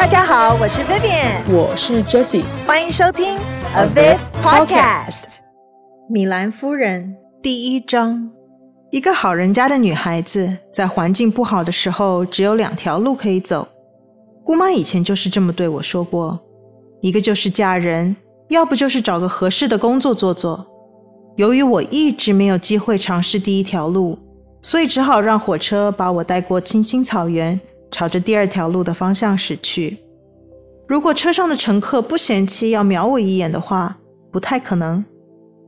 大家好，我是 Vivian，我是 Jessie，欢迎收听 avivPodcast。Podcast 米兰夫人第一章：一个好人家的女孩子，在环境不好的时候，只有两条路可以走。姑妈以前就是这么对我说过：一个就是嫁人，要不就是找个合适的工作做做。由于我一直没有机会尝试第一条路，所以只好让火车把我带过青青草原。朝着第二条路的方向驶去。如果车上的乘客不嫌弃要瞄我一眼的话，不太可能。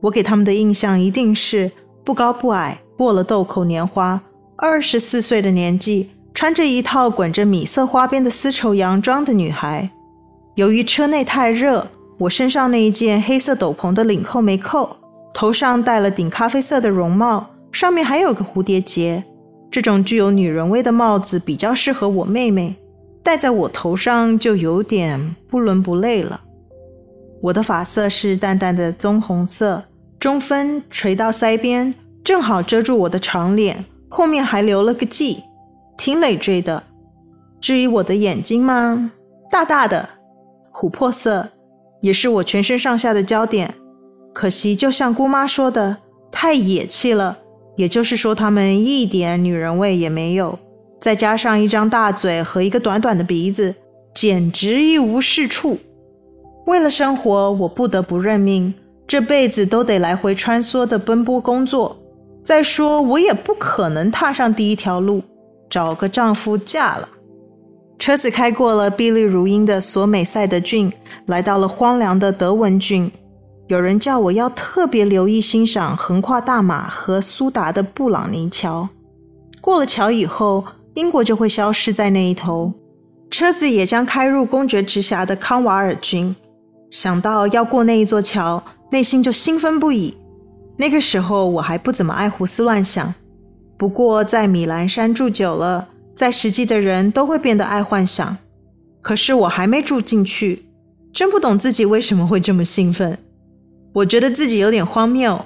我给他们的印象一定是不高不矮，过了豆蔻年华，二十四岁的年纪，穿着一套滚着米色花边的丝绸洋装的女孩。由于车内太热，我身上那一件黑色斗篷的领扣没扣，头上戴了顶咖啡色的绒帽，上面还有个蝴蝶结。这种具有女人味的帽子比较适合我妹妹，戴在我头上就有点不伦不类了。我的发色是淡淡的棕红色，中分垂到腮边，正好遮住我的长脸，后面还留了个髻，挺累赘的。至于我的眼睛嘛，大大的，琥珀色，也是我全身上下的焦点。可惜，就像姑妈说的，太野气了。也就是说，他们一点女人味也没有，再加上一张大嘴和一个短短的鼻子，简直一无是处。为了生活，我不得不认命，这辈子都得来回穿梭的奔波工作。再说，我也不可能踏上第一条路，找个丈夫嫁了。车子开过了碧绿如茵的索美塞德郡，来到了荒凉的德文郡。有人叫我要特别留意欣赏横跨大马和苏达的布朗尼桥。过了桥以后，英国就会消失在那一头，车子也将开入公爵直辖的康瓦尔郡。想到要过那一座桥，内心就兴奋不已。那个时候我还不怎么爱胡思乱想，不过在米兰山住久了，在实际的人都会变得爱幻想。可是我还没住进去，真不懂自己为什么会这么兴奋。我觉得自己有点荒谬，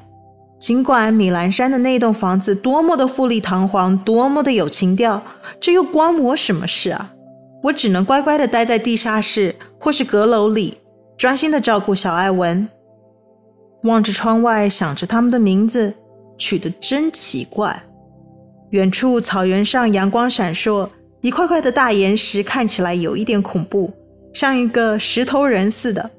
尽管米兰山的那栋房子多么的富丽堂皇，多么的有情调，这又关我什么事啊？我只能乖乖的待在地下室或是阁楼里，专心的照顾小艾文。望着窗外，想着他们的名字，取得真奇怪。远处草原上阳光闪烁，一块块的大岩石看起来有一点恐怖，像一个石头人似的。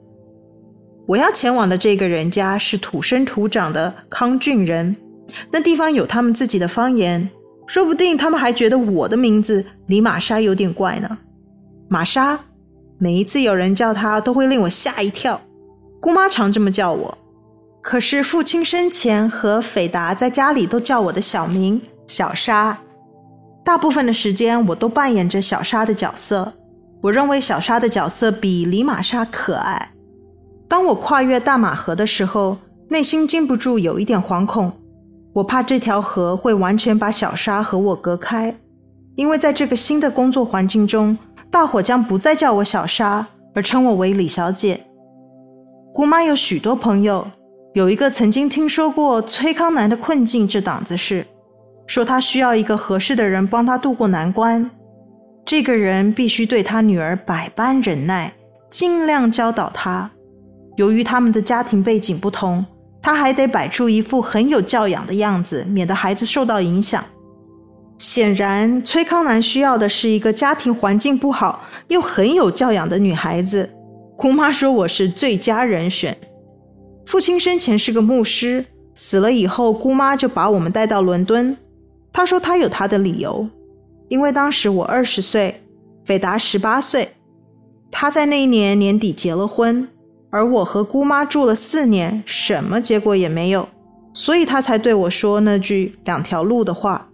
我要前往的这个人家是土生土长的康郡人，那地方有他们自己的方言，说不定他们还觉得我的名字李玛莎有点怪呢。玛莎，每一次有人叫她，都会令我吓一跳。姑妈常这么叫我，可是父亲生前和斐达在家里都叫我的小名小莎。大部分的时间我都扮演着小莎的角色，我认为小莎的角色比李玛莎可爱。当我跨越大马河的时候，内心禁不住有一点惶恐。我怕这条河会完全把小沙和我隔开，因为在这个新的工作环境中，大伙将不再叫我小沙，而称我为李小姐。姑妈有许多朋友，有一个曾经听说过崔康南的困境这档子事，说他需要一个合适的人帮他渡过难关。这个人必须对他女儿百般忍耐，尽量教导他。由于他们的家庭背景不同，他还得摆出一副很有教养的样子，免得孩子受到影响。显然，崔康南需要的是一个家庭环境不好又很有教养的女孩子。姑妈说我是最佳人选。父亲生前是个牧师，死了以后，姑妈就把我们带到伦敦。她说她有她的理由，因为当时我二十岁，斐达十八岁，她在那一年年底结了婚。而我和姑妈住了四年，什么结果也没有，所以她才对我说那句两条路的话。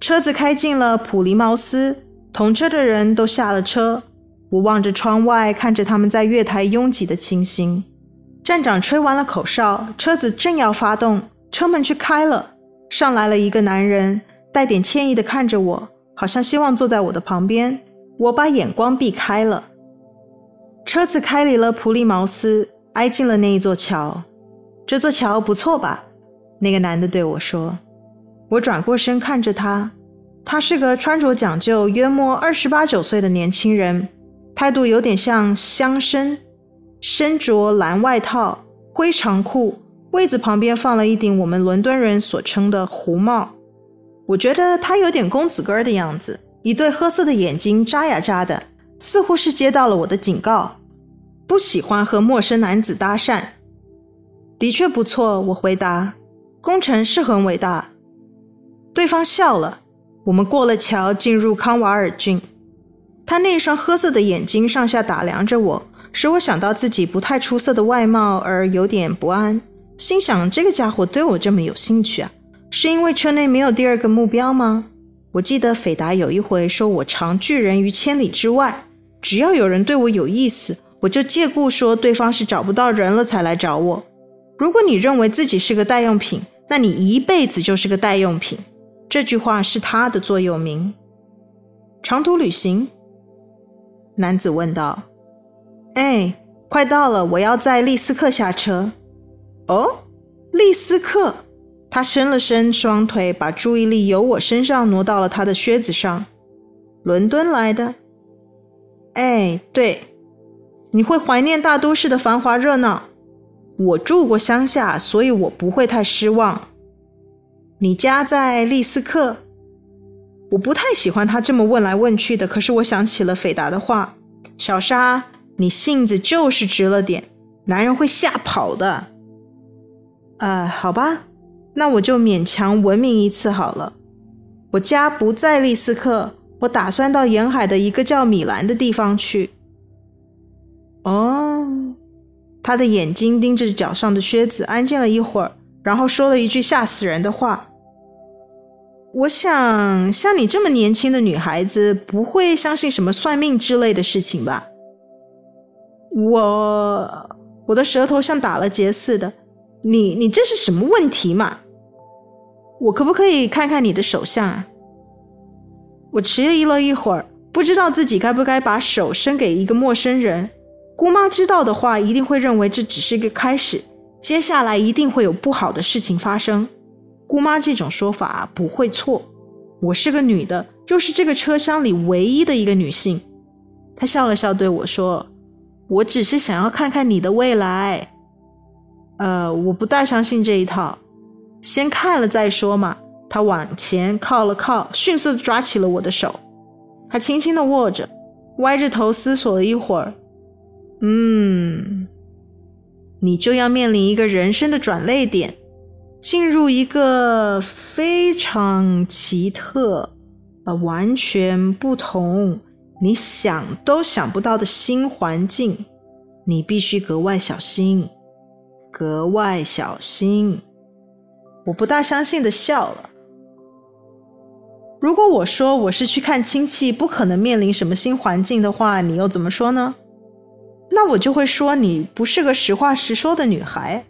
车子开进了普利茅斯，同车的人都下了车。我望着窗外，看着他们在月台拥挤的情形。站长吹完了口哨，车子正要发动，车门却开了，上来了一个男人，带点歉意地看着我，好像希望坐在我的旁边。我把眼光避开了。车子开离了普利茅斯，挨近了那一座桥。这座桥不错吧？那个男的对我说。我转过身看着他，他是个穿着讲究、约莫二十八九岁的年轻人，态度有点像乡绅，身着蓝外套、灰长裤，位子旁边放了一顶我们伦敦人所称的胡帽。我觉得他有点公子哥的样子，一对褐色的眼睛眨呀眨的，似乎是接到了我的警告，不喜欢和陌生男子搭讪。的确不错，我回答，工程是很伟大。对方笑了。我们过了桥，进入康瓦尔郡。他那双褐色的眼睛上下打量着我，使我想到自己不太出色的外貌而有点不安，心想这个家伙对我这么有兴趣啊。是因为车内没有第二个目标吗？我记得斐达有一回说我长拒人于千里之外，只要有人对我有意思，我就借故说对方是找不到人了才来找我。如果你认为自己是个代用品，那你一辈子就是个代用品。这句话是他的座右铭。长途旅行？男子问道。哎，快到了，我要在利斯克下车。哦，利斯克。他伸了伸双腿，把注意力由我身上挪到了他的靴子上。伦敦来的？哎，对。你会怀念大都市的繁华热闹。我住过乡下，所以我不会太失望。你家在利斯克？我不太喜欢他这么问来问去的，可是我想起了斐达的话：“小沙，你性子就是直了点，男人会吓跑的。”啊、呃，好吧。那我就勉强文明一次好了。我家不在利斯克，我打算到沿海的一个叫米兰的地方去。哦，他的眼睛盯着脚上的靴子，安静了一会儿，然后说了一句吓死人的话：“我想，像你这么年轻的女孩子，不会相信什么算命之类的事情吧？”我，我的舌头像打了结似的。你你这是什么问题嘛？我可不可以看看你的手相啊？我迟疑了一会儿，不知道自己该不该把手伸给一个陌生人。姑妈知道的话，一定会认为这只是一个开始，接下来一定会有不好的事情发生。姑妈这种说法不会错。我是个女的，又是这个车厢里唯一的一个女性。她笑了笑对我说：“我只是想要看看你的未来。”呃，我不大相信这一套，先看了再说嘛。他往前靠了靠，迅速抓起了我的手，他轻轻地握着，歪着头思索了一会儿。嗯，你就要面临一个人生的转捩点，进入一个非常奇特、呃，完全不同、你想都想不到的新环境，你必须格外小心。格外小心，我不大相信的笑了。如果我说我是去看亲戚，不可能面临什么新环境的话，你又怎么说呢？那我就会说你不是个实话实说的女孩。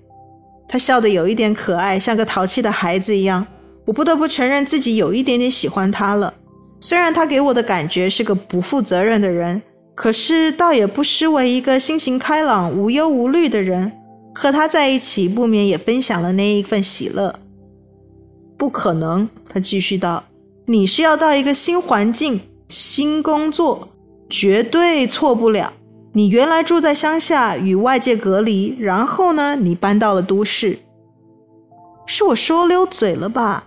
她笑得有一点可爱，像个淘气的孩子一样。我不得不承认自己有一点点喜欢她了。虽然她给我的感觉是个不负责任的人，可是倒也不失为一个心情开朗、无忧无虑的人。和他在一起，不免也分享了那一份喜乐。不可能，他继续道：“你是要到一个新环境、新工作，绝对错不了。你原来住在乡下，与外界隔离，然后呢，你搬到了都市。是我说溜嘴了吧？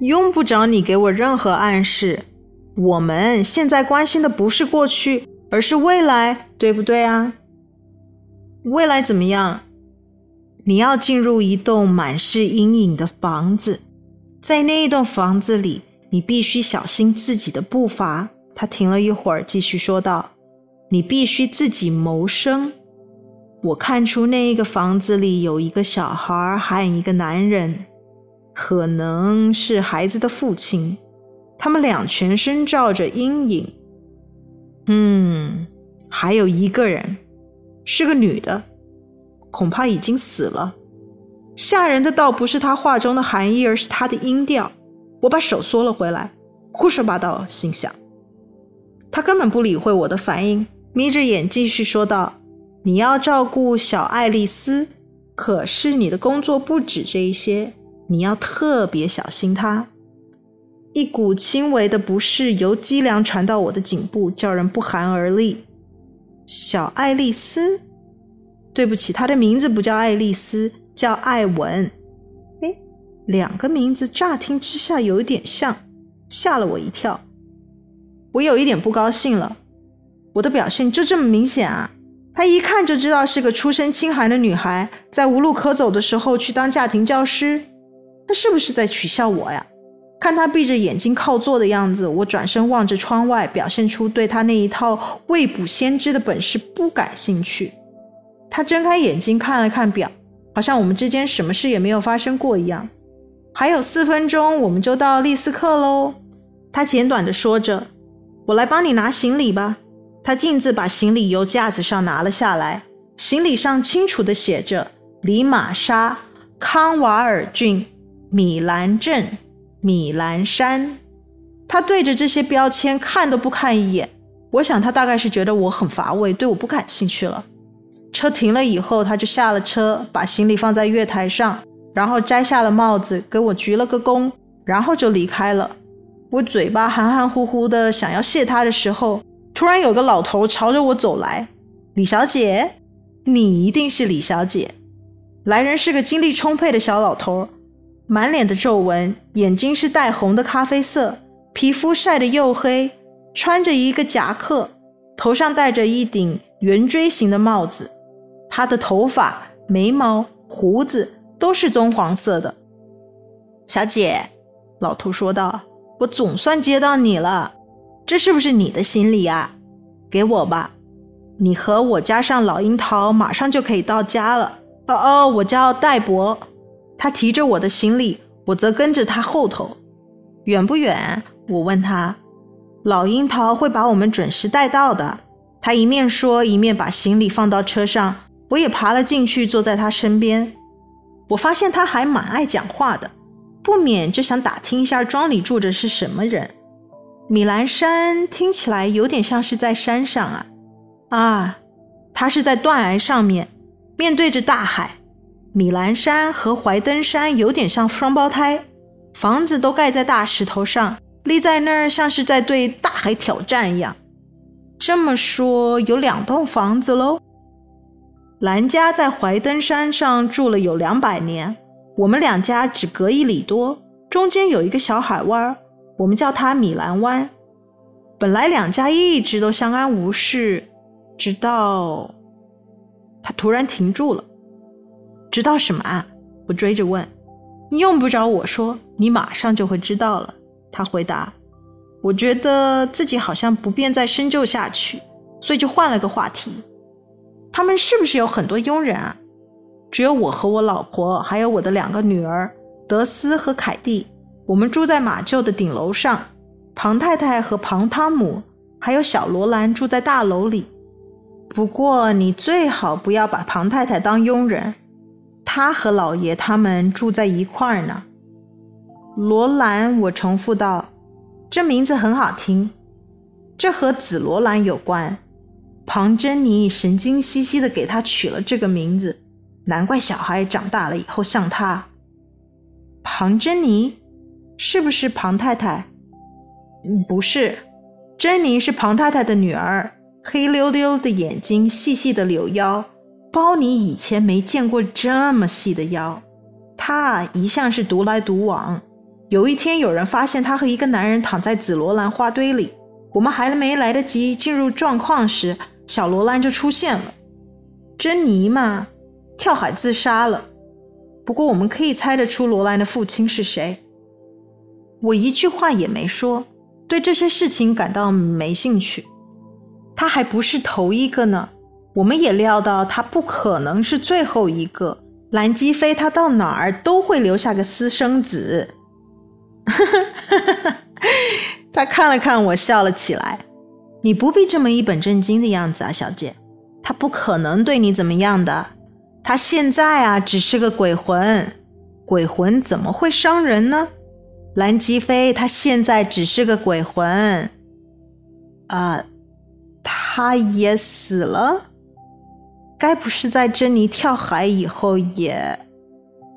用不着你给我任何暗示。我们现在关心的不是过去，而是未来，对不对啊？”未来怎么样？你要进入一栋满是阴影的房子，在那一栋房子里，你必须小心自己的步伐。他停了一会儿，继续说道：“你必须自己谋生。我看出那一个房子里有一个小孩，还有一个男人，可能是孩子的父亲。他们俩全身罩着阴影。嗯，还有一个人。”是个女的，恐怕已经死了。吓人的倒不是她话中的含义，而是她的音调。我把手缩了回来，胡说八道，心想。他根本不理会我的反应，眯着眼继续说道：“你要照顾小爱丽丝，可是你的工作不止这一些，你要特别小心她。”一股轻微的不适由脊梁传到我的颈部，叫人不寒而栗。小爱丽丝？对不起，她的名字不叫爱丽丝，叫艾文。两个名字乍听之下有点像，吓了我一跳。我有一点不高兴了。我的表现就这么明显啊？她一看就知道是个出身清寒的女孩，在无路可走的时候去当家庭教师。她是不是在取笑我呀？看她闭着眼睛靠坐的样子，我转身望着窗外，表现出对她那一套未卜先知的本事不感兴趣。她睁开眼睛看了看表，好像我们之间什么事也没有发生过一样。还有四分钟，我们就到丽思克喽。他简短地说着：“我来帮你拿行李吧。”他径自把行李由架子上拿了下来，行李上清楚地写着：“里玛莎，康瓦尔郡，米兰镇。”米兰山，他对着这些标签看都不看一眼。我想他大概是觉得我很乏味，对我不感兴趣了。车停了以后，他就下了车，把行李放在月台上，然后摘下了帽子，给我鞠了个躬，然后就离开了。我嘴巴含含糊糊的想要谢他的时候，突然有个老头朝着我走来：“李小姐，你一定是李小姐。”来人是个精力充沛的小老头。满脸的皱纹，眼睛是带红的咖啡色，皮肤晒得黝黑，穿着一个夹克，头上戴着一顶圆锥形的帽子。他的头发、眉毛、胡子都是棕黄色的。小姐，老头说道：“我总算接到你了，这是不是你的行李啊？给我吧，你和我加上老樱桃，马上就可以到家了。哦哦，我叫戴博。”他提着我的行李，我则跟着他后头。远不远？我问他。老樱桃会把我们准时带到的。他一面说，一面把行李放到车上。我也爬了进去，坐在他身边。我发现他还蛮爱讲话的，不免就想打听一下庄里住着是什么人。米兰山听起来有点像是在山上啊。啊，他是在断崖上面，面对着大海。米兰山和怀登山有点像双胞胎，房子都盖在大石头上，立在那儿像是在对大海挑战一样。这么说，有两栋房子喽。兰家在怀登山上住了有两百年，我们两家只隔一里多，中间有一个小海湾，我们叫它米兰湾。本来两家一直都相安无事，直到他突然停住了。知道什么啊？我追着问。你用不着我说，你马上就会知道了。他回答。我觉得自己好像不便再深究下去，所以就换了个话题。他们是不是有很多佣人啊？只有我和我老婆，还有我的两个女儿德斯和凯蒂。我们住在马厩的顶楼上。庞太太和庞汤姆还有小罗兰住在大楼里。不过你最好不要把庞太太当佣人。她和老爷他们住在一块儿呢。罗兰，我重复道：“这名字很好听，这和紫罗兰有关。庞珍妮神经兮兮地给他取了这个名字，难怪小孩长大了以后像他。庞珍妮，是不是庞太太？嗯，不是，珍妮是庞太太的女儿，黑溜溜的眼睛，细细的柳腰。”包你以前没见过这么细的腰，他一向是独来独往。有一天，有人发现她和一个男人躺在紫罗兰花堆里，我们还没来得及进入状况时，小罗兰就出现了。珍妮嘛，跳海自杀了。不过我们可以猜得出罗兰的父亲是谁。我一句话也没说，对这些事情感到没兴趣。他还不是头一个呢。我们也料到他不可能是最后一个。兰基飞他到哪儿都会留下个私生子。他看了看我，笑了起来。你不必这么一本正经的样子啊，小姐。他不可能对你怎么样的。他现在啊，只是个鬼魂。鬼魂怎么会伤人呢？兰基飞他现在只是个鬼魂。啊、他也死了。该不是在珍妮跳海以后也……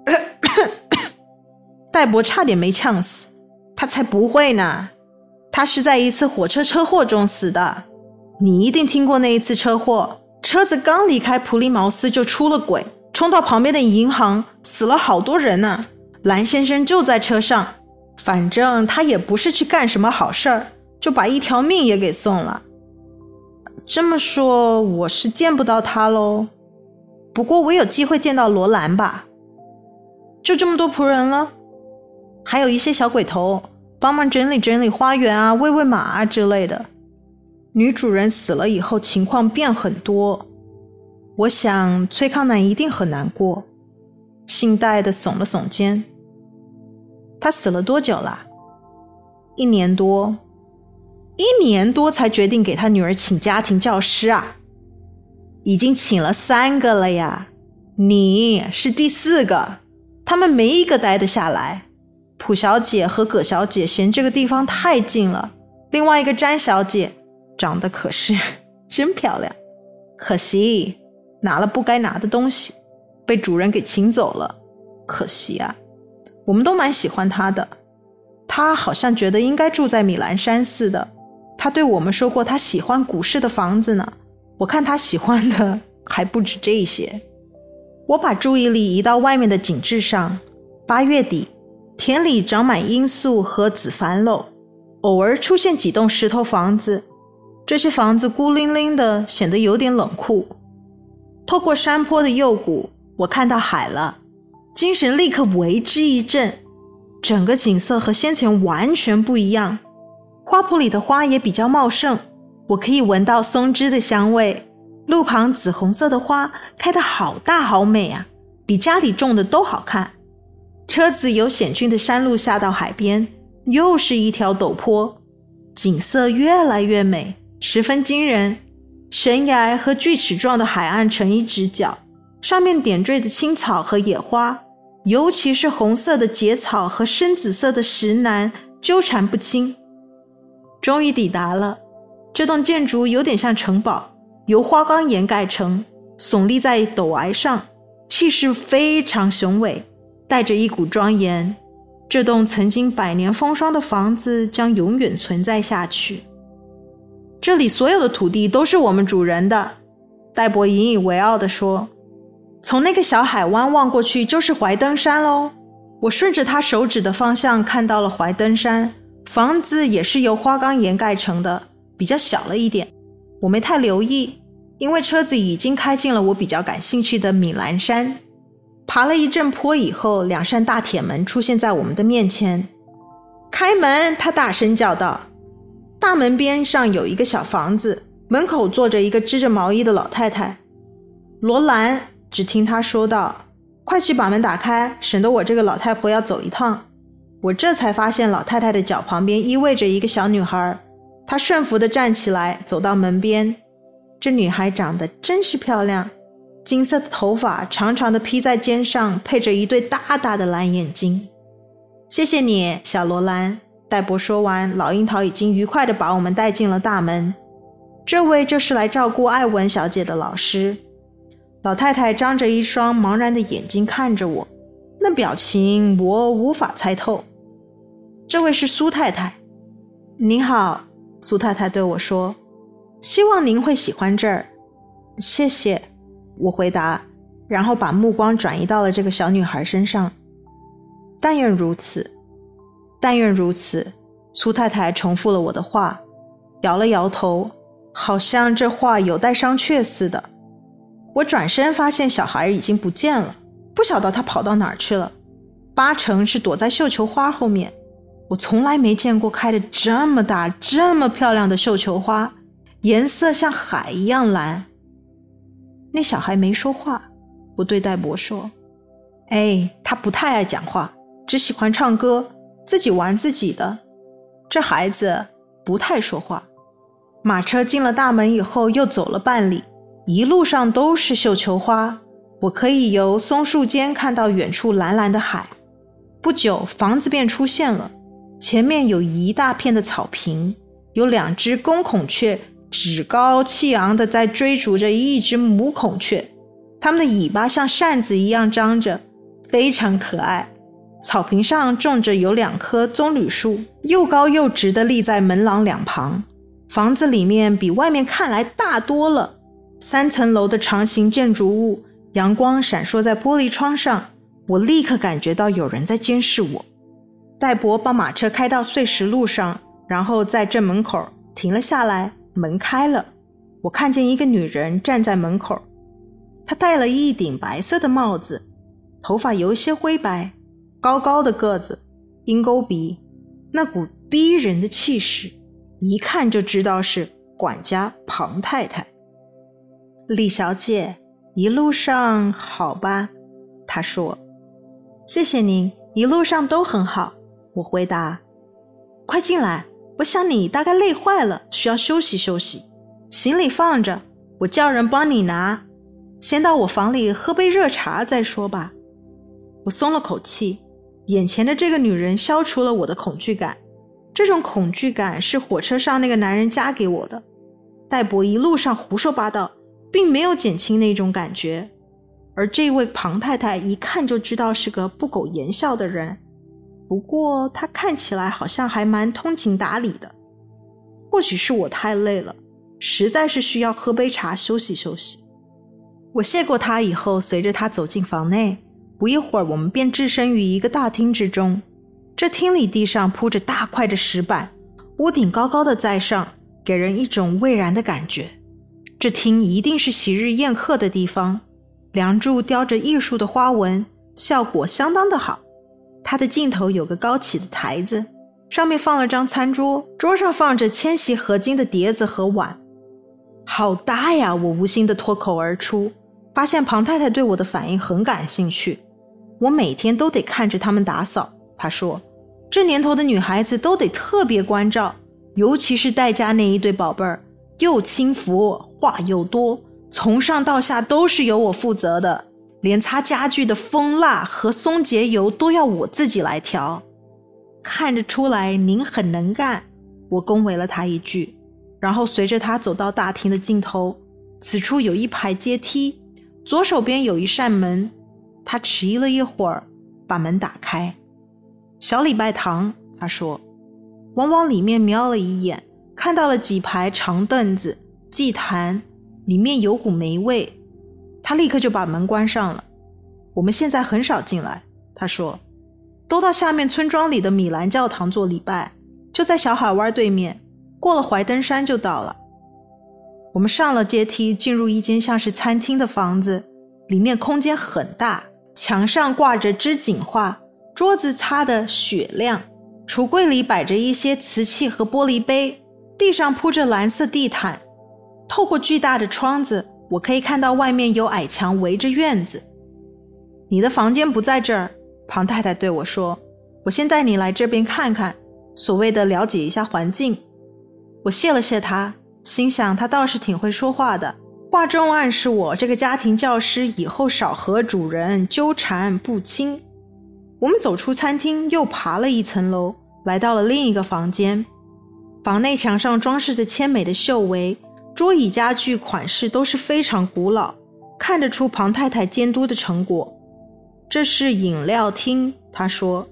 戴博差点没呛死，他才不会呢！他是在一次火车车祸中死的。你一定听过那一次车祸，车子刚离开普利茅斯就出了轨，冲到旁边的银行，死了好多人呢。蓝先生就在车上，反正他也不是去干什么好事儿，就把一条命也给送了。这么说，我是见不到他喽。不过我有机会见到罗兰吧？就这么多仆人了，还有一些小鬼头，帮忙整理整理花园啊，喂喂马啊之类的。女主人死了以后，情况变很多。我想崔康南一定很难过。姓戴的耸了耸肩。他死了多久了？一年多，一年多才决定给他女儿请家庭教师啊！已经请了三个了呀，你是第四个，他们没一个待得下来。蒲小姐和葛小姐嫌这个地方太近了，另外一个詹小姐。长得可是 真漂亮，可惜拿了不该拿的东西，被主人给请走了。可惜啊，我们都蛮喜欢她的。她好像觉得应该住在米兰山似的。她对我们说过，她喜欢古式的房子呢。我看她喜欢的 还不止这些。我把注意力移到外面的景致上。八月底，田里长满罂粟和紫番鹭，偶尔出现几栋石头房子。这些房子孤零零的，显得有点冷酷。透过山坡的幽谷，我看到海了，精神立刻为之一振。整个景色和先前完全不一样。花圃里的花也比较茂盛，我可以闻到松枝的香味。路旁紫红色的花开得好大好美啊，比家里种的都好看。车子由险峻的山路下到海边，又是一条陡坡，景色越来越美。十分惊人，悬崖和锯齿状的海岸成一直角，上面点缀着青草和野花，尤其是红色的节草和深紫色的石楠纠缠不清。终于抵达了，这栋建筑有点像城堡，由花岗岩盖成，耸立在陡崖上，气势非常雄伟，带着一股庄严。这栋曾经百年风霜的房子将永远存在下去。这里所有的土地都是我们主人的，戴博引以为傲地说：“从那个小海湾望过去就是怀登山喽。”我顺着他手指的方向看到了怀登山，房子也是由花岗岩盖成的，比较小了一点。我没太留意，因为车子已经开进了我比较感兴趣的米兰山。爬了一阵坡以后，两扇大铁门出现在我们的面前。“开门！”他大声叫道。大门边上有一个小房子，门口坐着一个织着毛衣的老太太。罗兰只听他说道：“快去把门打开，省得我这个老太婆要走一趟。”我这才发现老太太的脚旁边依偎着一个小女孩，她顺服地站起来，走到门边。这女孩长得真是漂亮，金色的头发长长的披在肩上，配着一对大大的蓝眼睛。谢谢你，小罗兰。戴博说完，老樱桃已经愉快地把我们带进了大门。这位就是来照顾艾文小姐的老师。老太太张着一双茫然的眼睛看着我，那表情我无法猜透。这位是苏太太。您好，苏太太对我说：“希望您会喜欢这儿。”谢谢，我回答，然后把目光转移到了这个小女孩身上。但愿如此。但愿如此，苏太太重复了我的话，摇了摇头，好像这话有待商榷似的。我转身发现小孩已经不见了，不晓得他跑到哪儿去了，八成是躲在绣球花后面。我从来没见过开的这么大、这么漂亮的绣球花，颜色像海一样蓝。那小孩没说话，我对戴博说：“哎，他不太爱讲话，只喜欢唱歌。”自己玩自己的，这孩子不太说话。马车进了大门以后，又走了半里，一路上都是绣球花。我可以由松树间看到远处蓝蓝的海。不久，房子便出现了，前面有一大片的草坪，有两只公孔雀趾高气昂地在追逐着一只母孔雀，它们的尾巴像扇子一样张着，非常可爱。草坪上种着有两棵棕榈树，又高又直地立在门廊两旁。房子里面比外面看来大多了，三层楼的长形建筑物，阳光闪烁在玻璃窗上，我立刻感觉到有人在监视我。戴博把马车开到碎石路上，然后在正门口停了下来，门开了，我看见一个女人站在门口，她戴了一顶白色的帽子，头发有些灰白，高高的个子，鹰钩鼻，那股逼人的气势，一看就知道是管家庞太太。李小姐，一路上好吧？她说：“谢谢您，一路上都很好。”我回答：“快进来，我想你大概累坏了，需要休息休息。行李放着，我叫人帮你拿。先到我房里喝杯热茶再说吧。”我松了口气，眼前的这个女人消除了我的恐惧感。这种恐惧感是火车上那个男人加给我的。戴博一路上胡说八道，并没有减轻那种感觉。而这位庞太太一看就知道是个不苟言笑的人。不过他看起来好像还蛮通情达理的，或许是我太累了，实在是需要喝杯茶休息休息。我谢过他以后，随着他走进房内，不一会儿我们便置身于一个大厅之中。这厅里地上铺着大块的石板，屋顶高高的在上，给人一种蔚然的感觉。这厅一定是昔日宴客的地方，梁柱雕着艺术的花纹，效果相当的好。它的尽头有个高起的台子，上面放了张餐桌，桌上放着千禧合金的碟子和碗。好大呀！我无心的脱口而出，发现庞太太对我的反应很感兴趣。我每天都得看着他们打扫，她说，这年头的女孩子都得特别关照，尤其是戴家那一对宝贝儿，又轻浮，话又多，从上到下都是由我负责的。连擦家具的蜂蜡和松节油都要我自己来调，看得出来您很能干。我恭维了他一句，然后随着他走到大厅的尽头，此处有一排阶梯，左手边有一扇门。他迟疑了一会儿，把门打开。小礼拜堂，他说，我往里面瞄了一眼，看到了几排长凳子、祭坛，里面有股霉味。他立刻就把门关上了。我们现在很少进来，他说，都到下面村庄里的米兰教堂做礼拜，就在小海湾对面，过了怀登山就到了。我们上了阶梯，进入一间像是餐厅的房子，里面空间很大，墙上挂着织锦画，桌子擦得雪亮，橱柜里摆着一些瓷器和玻璃杯，地上铺着蓝色地毯，透过巨大的窗子。我可以看到外面有矮墙围着院子。你的房间不在这儿，庞太太对我说：“我先带你来这边看看，所谓的了解一下环境。”我谢了谢他，心想他倒是挺会说话的，话中暗示我这个家庭教师以后少和主人纠缠不清。我们走出餐厅，又爬了一层楼，来到了另一个房间。房内墙上装饰着纤美的绣围。桌椅家具款式都是非常古老，看得出庞太太监督的成果。这是饮料厅，她说，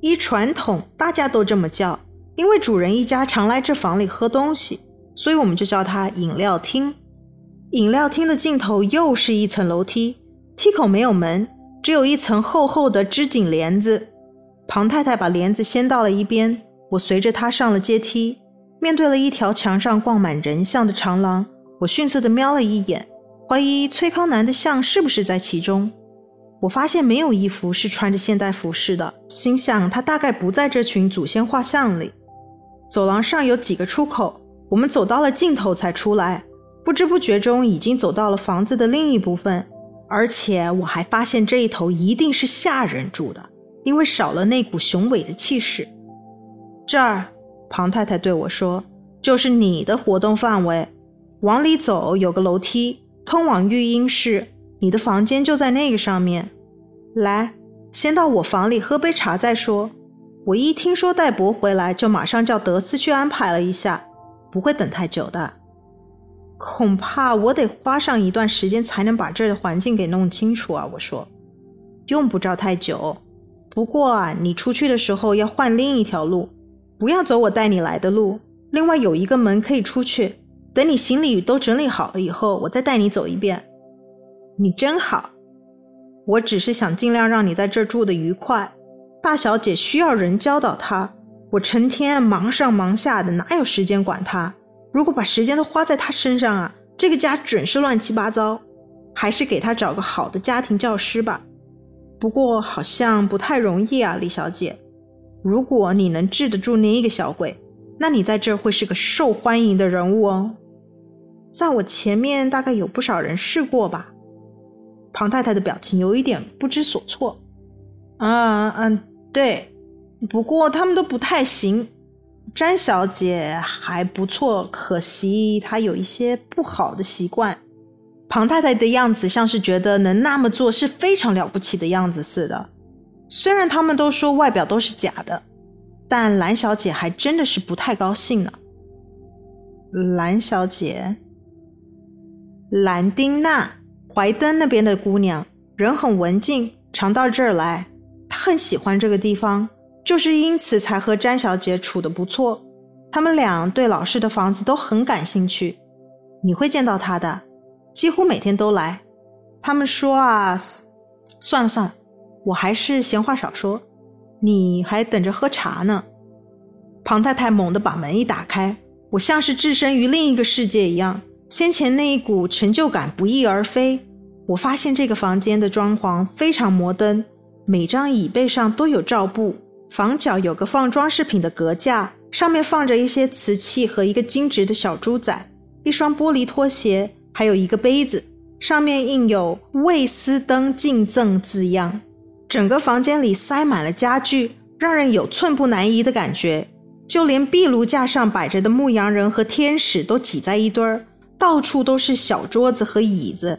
依传统大家都这么叫，因为主人一家常来这房里喝东西，所以我们就叫它饮料厅。饮料厅的尽头又是一层楼梯，梯口没有门，只有一层厚厚的织锦帘子。庞太太把帘子掀到了一边，我随着她上了阶梯。面对了一条墙上挂满人像的长廊，我逊色地瞄了一眼，怀疑崔康南的像是不是在其中。我发现没有一幅是穿着现代服饰的，心想他大概不在这群祖先画像里。走廊上有几个出口，我们走到了尽头才出来，不知不觉中已经走到了房子的另一部分，而且我还发现这一头一定是下人住的，因为少了那股雄伟的气势。这儿。庞太太对我说：“就是你的活动范围，往里走有个楼梯，通往育婴室。你的房间就在那个上面。来，先到我房里喝杯茶再说。我一听说戴博回来，就马上叫德斯去安排了一下，不会等太久的。恐怕我得花上一段时间才能把这儿的环境给弄清楚啊。”我说：“用不着太久，不过啊，你出去的时候要换另一条路。”不要走我带你来的路，另外有一个门可以出去。等你行李都整理好了以后，我再带你走一遍。你真好，我只是想尽量让你在这儿住得愉快。大小姐需要人教导她，我成天忙上忙下的，哪有时间管她？如果把时间都花在她身上啊，这个家准是乱七八糟。还是给她找个好的家庭教师吧。不过好像不太容易啊，李小姐。如果你能治得住那一个小鬼，那你在这会是个受欢迎的人物哦。在我前面大概有不少人试过吧。庞太太的表情有一点不知所措。啊嗯，对，不过他们都不太行。詹小姐还不错，可惜她有一些不好的习惯。庞太太的样子像是觉得能那么做是非常了不起的样子似的。虽然他们都说外表都是假的，但兰小姐还真的是不太高兴呢。兰小姐，兰丁娜，怀登那边的姑娘，人很文静，常到这儿来。她很喜欢这个地方，就是因此才和詹小姐处得不错。他们俩对老师的房子都很感兴趣。你会见到她的。几乎每天都来。他们说啊，算了算了，我还是闲话少说。你还等着喝茶呢。庞太太猛地把门一打开，我像是置身于另一个世界一样，先前那一股成就感不翼而飞。我发现这个房间的装潢非常摩登，每张椅背上都有罩布，房角有个放装饰品的格架，上面放着一些瓷器和一个精致的小猪仔，一双玻璃拖鞋。还有一个杯子，上面印有“魏斯登敬赠”字样。整个房间里塞满了家具，让人有寸步难移的感觉。就连壁炉架上摆着的牧羊人和天使都挤在一堆儿，到处都是小桌子和椅子。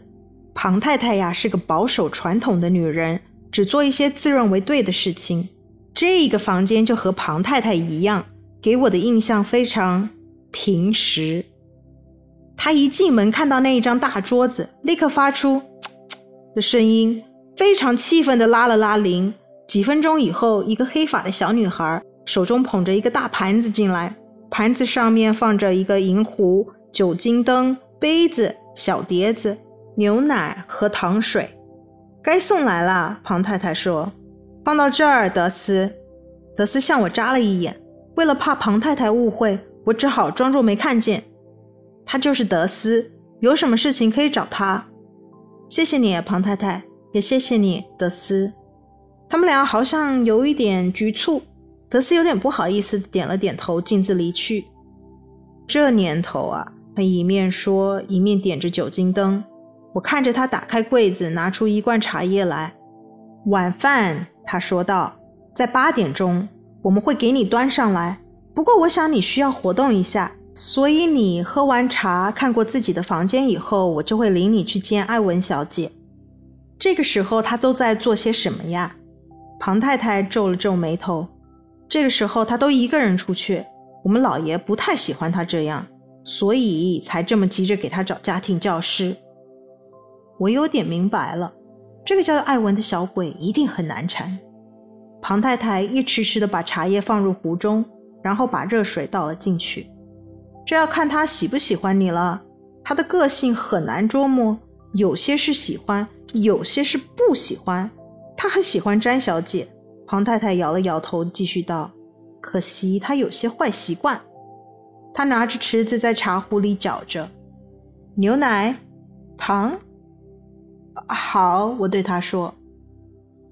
庞太太呀，是个保守传统的女人，只做一些自认为对的事情。这个房间就和庞太太一样，给我的印象非常平实。他一进门看到那一张大桌子，立刻发出“啧啧”的声音，非常气愤地拉了拉铃。几分钟以后，一个黑发的小女孩手中捧着一个大盘子进来，盘子上面放着一个银壶、酒精灯、杯子、小碟子、牛奶和糖水。该送来了，庞太太说：“放到这儿，德斯。”德斯向我眨了一眼，为了怕庞太太误会，我只好装作没看见。他就是德斯，有什么事情可以找他。谢谢你，庞太太，也谢谢你，德斯。他们俩好像有一点局促。德斯有点不好意思，点了点头，径自离去。这年头啊，他一面说，一面点着酒精灯。我看着他打开柜子，拿出一罐茶叶来。晚饭，他说道，在八点钟我们会给你端上来。不过，我想你需要活动一下。所以你喝完茶，看过自己的房间以后，我就会领你去见艾文小姐。这个时候他都在做些什么呀？庞太太皱了皱眉头。这个时候他都一个人出去，我们老爷不太喜欢他这样，所以才这么急着给他找家庭教师。我有点明白了，这个叫艾文的小鬼一定很难缠。庞太太一迟迟地把茶叶放入壶中，然后把热水倒了进去。这要看他喜不喜欢你了。他的个性很难捉摸，有些是喜欢，有些是不喜欢。他很喜欢詹小姐。庞太太摇了摇头，继续道：“可惜他有些坏习惯。”他拿着匙子在茶壶里搅着牛奶、糖。好，我对他说：“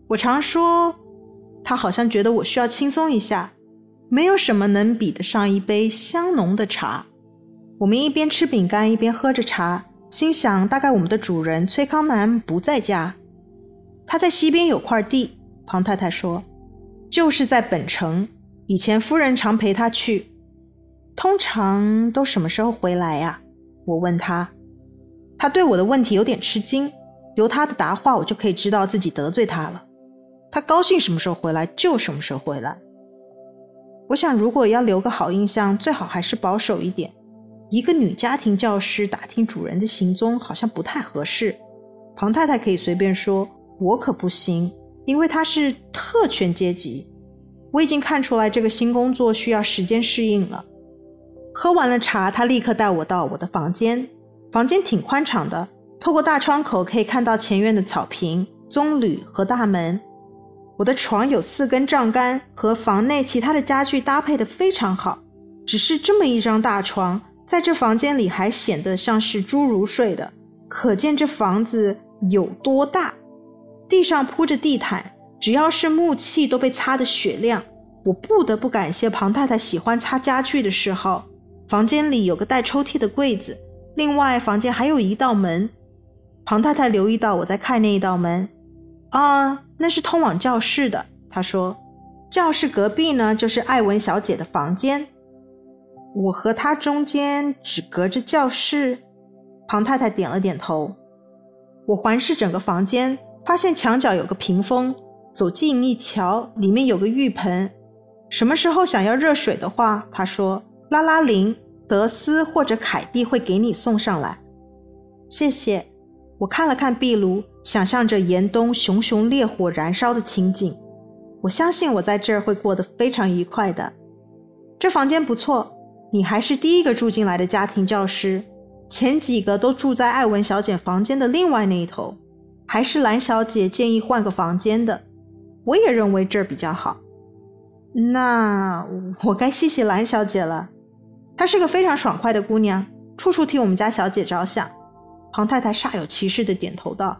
我常说，他好像觉得我需要轻松一下。”没有什么能比得上一杯香浓的茶。我们一边吃饼干一边喝着茶，心想大概我们的主人崔康南不在家。他在西边有块地，庞太太说，就是在本城。以前夫人常陪他去。通常都什么时候回来呀？我问他。他对我的问题有点吃惊，由他的答话我就可以知道自己得罪他了。他高兴什么时候回来就什么时候回来。我想，如果要留个好印象，最好还是保守一点。一个女家庭教师打听主人的行踪，好像不太合适。庞太太可以随便说，我可不行，因为她是特权阶级。我已经看出来，这个新工作需要时间适应了。喝完了茶，他立刻带我到我的房间。房间挺宽敞的，透过大窗口可以看到前院的草坪、棕榈和大门。我的床有四根帐杆，和房内其他的家具搭配得非常好。只是这么一张大床，在这房间里还显得像是侏儒睡的，可见这房子有多大。地上铺着地毯，只要是木器都被擦得雪亮。我不得不感谢庞太太喜欢擦家具的嗜好。房间里有个带抽屉的柜子，另外房间还有一道门。庞太太留意到我在看那一道门，啊，那是通往教室的。她说，教室隔壁呢就是艾文小姐的房间。我和他中间只隔着教室。庞太太点了点头。我环视整个房间，发现墙角有个屏风，走近一瞧，里面有个浴盆。什么时候想要热水的话，他说。拉拉铃，德斯或者凯蒂会给你送上来。谢谢。我看了看壁炉，想象着严冬熊熊烈火燃烧的情景。我相信我在这儿会过得非常愉快的。这房间不错，你还是第一个住进来的家庭教师。前几个都住在艾文小姐房间的另外那一头，还是兰小姐建议换个房间的。我也认为这儿比较好。那我该谢谢兰小姐了。她是个非常爽快的姑娘，处处替我们家小姐着想。庞太太煞有其事地点头道：“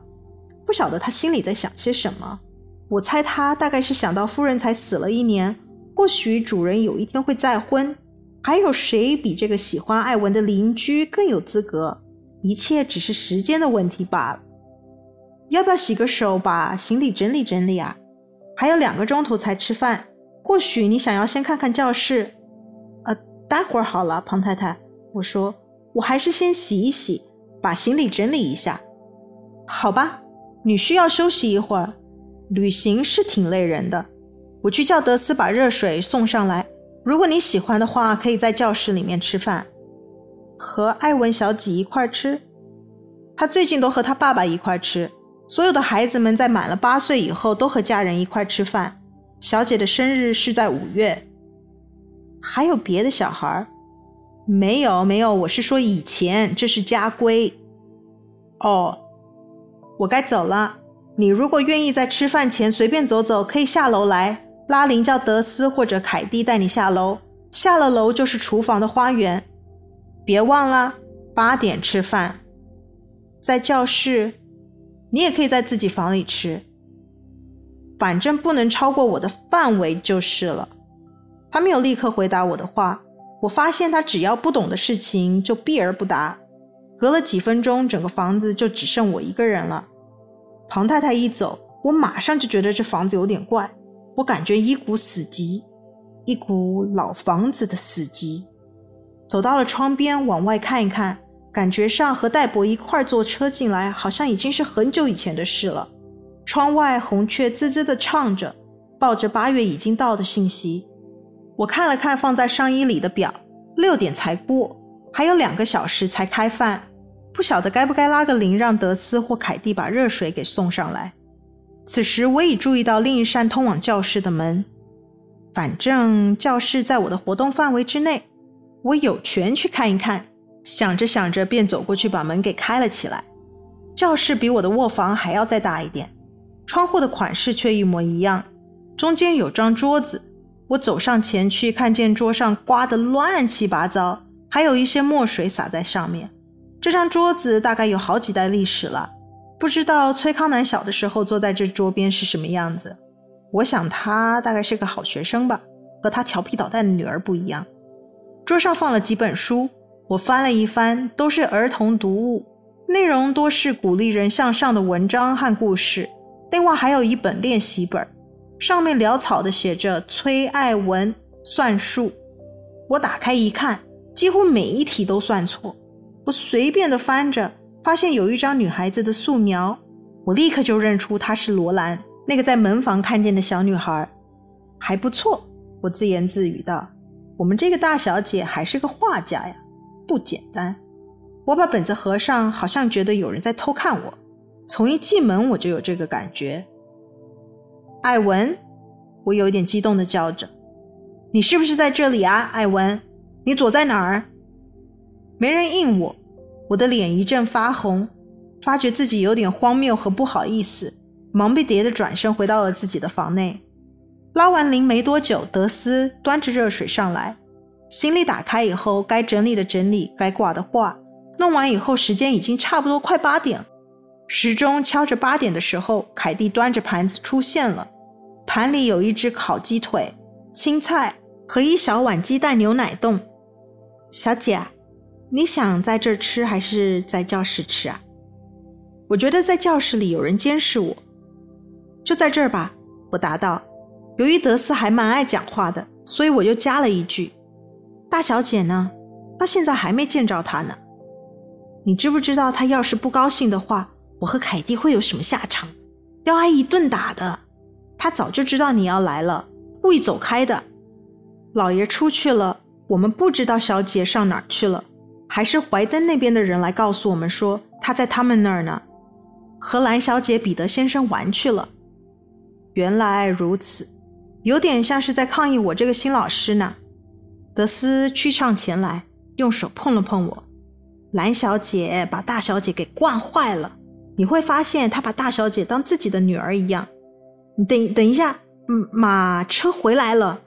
不晓得她心里在想些什么。我猜她大概是想到夫人才死了一年，或许主人有一天会再婚。还有谁比这个喜欢艾文的邻居更有资格？一切只是时间的问题罢了。要不要洗个手，把行李整理整理啊？还有两个钟头才吃饭，或许你想要先看看教室。”待会儿好了，庞太太，我说，我还是先洗一洗，把行李整理一下，好吧？你需要休息一会儿，旅行是挺累人的。我去叫德斯把热水送上来。如果你喜欢的话，可以在教室里面吃饭，和艾文小姐一块吃。她最近都和她爸爸一块吃。所有的孩子们在满了八岁以后都和家人一块吃饭。小姐的生日是在五月。还有别的小孩？没有，没有。我是说以前，这是家规。哦，我该走了。你如果愿意在吃饭前随便走走，可以下楼来。拉铃叫德斯或者凯蒂带你下楼。下了楼就是厨房的花园。别忘了八点吃饭，在教室。你也可以在自己房里吃，反正不能超过我的范围就是了。他没有立刻回答我的话，我发现他只要不懂的事情就避而不答。隔了几分钟，整个房子就只剩我一个人了。庞太太一走，我马上就觉得这房子有点怪，我感觉一股死寂，一股老房子的死寂。走到了窗边，往外看一看，感觉上和戴博一块坐车进来，好像已经是很久以前的事了。窗外红雀滋滋地唱着，报着八月已经到的信息。我看了看放在上衣里的表，六点才过，还有两个小时才开饭，不晓得该不该拉个铃，让德斯或凯蒂把热水给送上来。此时我已注意到另一扇通往教室的门，反正教室在我的活动范围之内，我有权去看一看。想着想着，便走过去把门给开了起来。教室比我的卧房还要再大一点，窗户的款式却一模一样，中间有张桌子。我走上前去，看见桌上刮得乱七八糟，还有一些墨水洒在上面。这张桌子大概有好几代历史了，不知道崔康南小的时候坐在这桌边是什么样子。我想他大概是个好学生吧，和他调皮捣蛋的女儿不一样。桌上放了几本书，我翻了一翻，都是儿童读物，内容多是鼓励人向上的文章和故事。另外还有一本练习本。上面潦草地写着“崔爱文算术”，我打开一看，几乎每一题都算错。我随便的翻着，发现有一张女孩子的素描，我立刻就认出她是罗兰，那个在门房看见的小女孩。还不错，我自言自语道：“我们这个大小姐还是个画家呀，不简单。”我把本子合上，好像觉得有人在偷看我。从一进门我就有这个感觉。艾文，我有点激动地叫着：“你是不是在这里啊，艾文？你躲在哪儿？”没人应我，我的脸一阵发红，发觉自己有点荒谬和不好意思，忙不迭地转身回到了自己的房内。拉完铃没多久，德斯端着热水上来，行李打开以后，该整理的整理，该挂的挂，弄完以后，时间已经差不多快八点。时钟敲着八点的时候，凯蒂端着盘子出现了，盘里有一只烤鸡腿、青菜和一小碗鸡蛋牛奶冻。小姐，你想在这儿吃还是在教室吃啊？我觉得在教室里有人监视我，就在这儿吧。我答道。由于德斯还蛮爱讲话的，所以我就加了一句：“大小姐呢？到现在还没见着她呢。你知不知道，她要是不高兴的话，我和凯蒂会有什么下场？要挨一顿打的。她早就知道你要来了，故意走开的。老爷出去了，我们不知道小姐上哪儿去了。还是怀登那边的人来告诉我们说，他在他们那儿呢，和兰小姐、彼得先生玩去了。原来如此。”有点像是在抗议我这个新老师呢。德斯趋上前来，用手碰了碰我。兰小姐把大小姐给惯坏了。你会发现，她把大小姐当自己的女儿一样。你等等一下，马车回来了。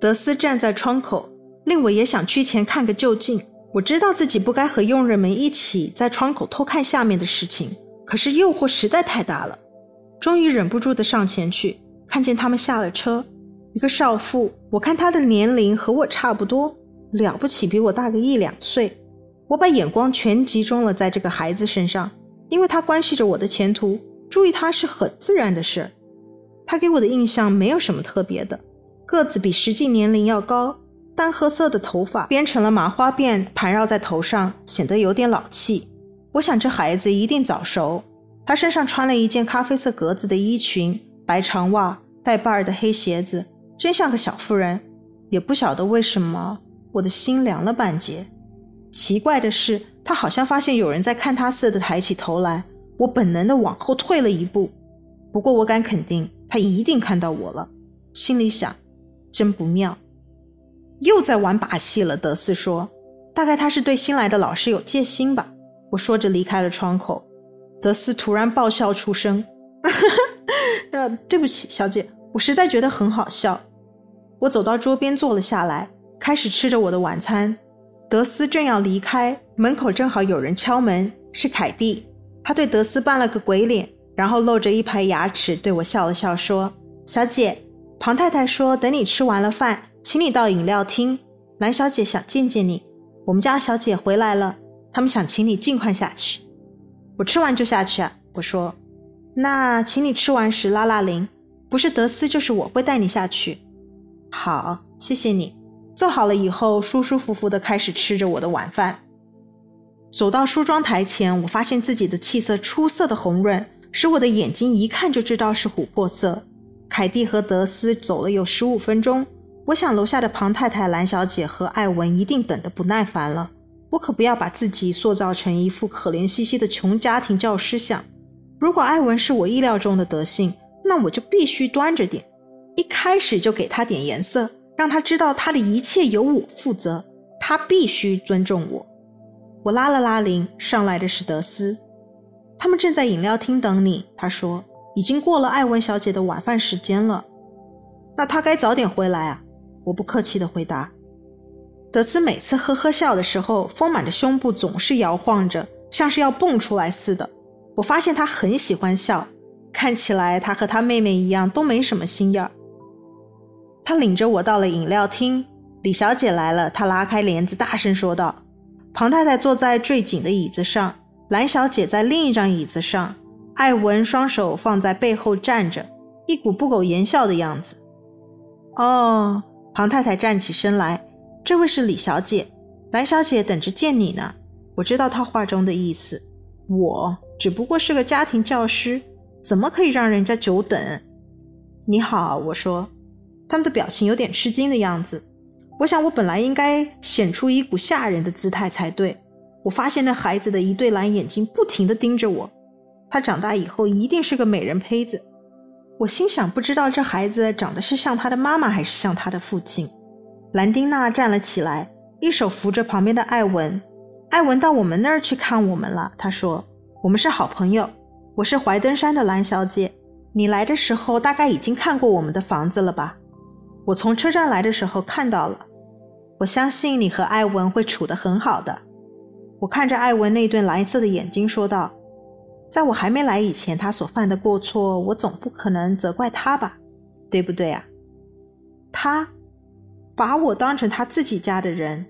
德斯站在窗口，令我也想趋前看个究竟。我知道自己不该和佣人们一起在窗口偷看下面的事情，可是诱惑实在太大了。终于忍不住的上前去，看见他们下了车。一个少妇，我看她的年龄和我差不多，了不起比我大个一两岁。我把眼光全集中了在这个孩子身上，因为他关系着我的前途，注意他是很自然的事。他给我的印象没有什么特别的，个子比实际年龄要高，淡褐色的头发编成了麻花辫盘绕在头上，显得有点老气。我想这孩子一定早熟。他身上穿了一件咖啡色格子的衣裙，白长袜，带把儿的黑鞋子。真像个小妇人，也不晓得为什么我的心凉了半截。奇怪的是，他好像发现有人在看他似的，抬起头来。我本能地往后退了一步，不过我敢肯定，他一定看到我了。心里想，真不妙，又在玩把戏了。德斯说：“大概他是对新来的老师有戒心吧。”我说着离开了窗口。德斯突然爆笑出声：“ 呃，对不起，小姐。”我实在觉得很好笑，我走到桌边坐了下来，开始吃着我的晚餐。德斯正要离开，门口正好有人敲门，是凯蒂。他对德斯扮了个鬼脸，然后露着一排牙齿对我笑了笑，说：“小姐，庞太太说等你吃完了饭，请你到饮料厅。蓝小姐想见见你，我们家小姐回来了，他们想请你尽快下去。我吃完就下去啊。”我说：“那请你吃完时拉拉铃。”不是德斯，就是我会带你下去。好，谢谢你。坐好了以后，舒舒服服地开始吃着我的晚饭。走到梳妆台前，我发现自己的气色出色的红润，使我的眼睛一看就知道是琥珀色。凯蒂和德斯走了有十五分钟，我想楼下的庞太太、兰小姐和艾文一定等得不耐烦了。我可不要把自己塑造成一副可怜兮兮的穷家庭教师相。如果艾文是我意料中的德性，那我就必须端着点，一开始就给他点颜色，让他知道他的一切由我负责，他必须尊重我。我拉了拉铃，上来的是德斯，他们正在饮料厅等你。他说已经过了艾文小姐的晚饭时间了，那他该早点回来啊。我不客气地回答。德斯每次呵呵笑的时候，丰满的胸部总是摇晃着，像是要蹦出来似的。我发现他很喜欢笑。看起来他和他妹妹一样都没什么心眼儿。他领着我到了饮料厅，李小姐来了，他拉开帘子，大声说道：“庞太太坐在最紧的椅子上，兰小姐在另一张椅子上，艾文双手放在背后站着，一股不苟言笑的样子。”哦，庞太太站起身来：“这位是李小姐，白小姐等着见你呢。”我知道她话中的意思，我只不过是个家庭教师。怎么可以让人家久等？你好，我说，他们的表情有点吃惊的样子。我想我本来应该显出一股吓人的姿态才对。我发现那孩子的一对蓝眼睛不停地盯着我，他长大以后一定是个美人胚子。我心想，不知道这孩子长得是像他的妈妈还是像他的父亲。兰丁娜站了起来，一手扶着旁边的艾文。艾文到我们那儿去看我们了。他说：“我们是好朋友。我是怀登山的兰小姐。你来的时候大概已经看过我们的房子了吧？我从车站来的时候看到了。我相信你和艾文会处得很好的。”我看着艾文那对蓝色的眼睛说道：“在我还没来以前，他所犯的过错，我总不可能责怪他吧？对不对啊？”他把我当成他自己家的人，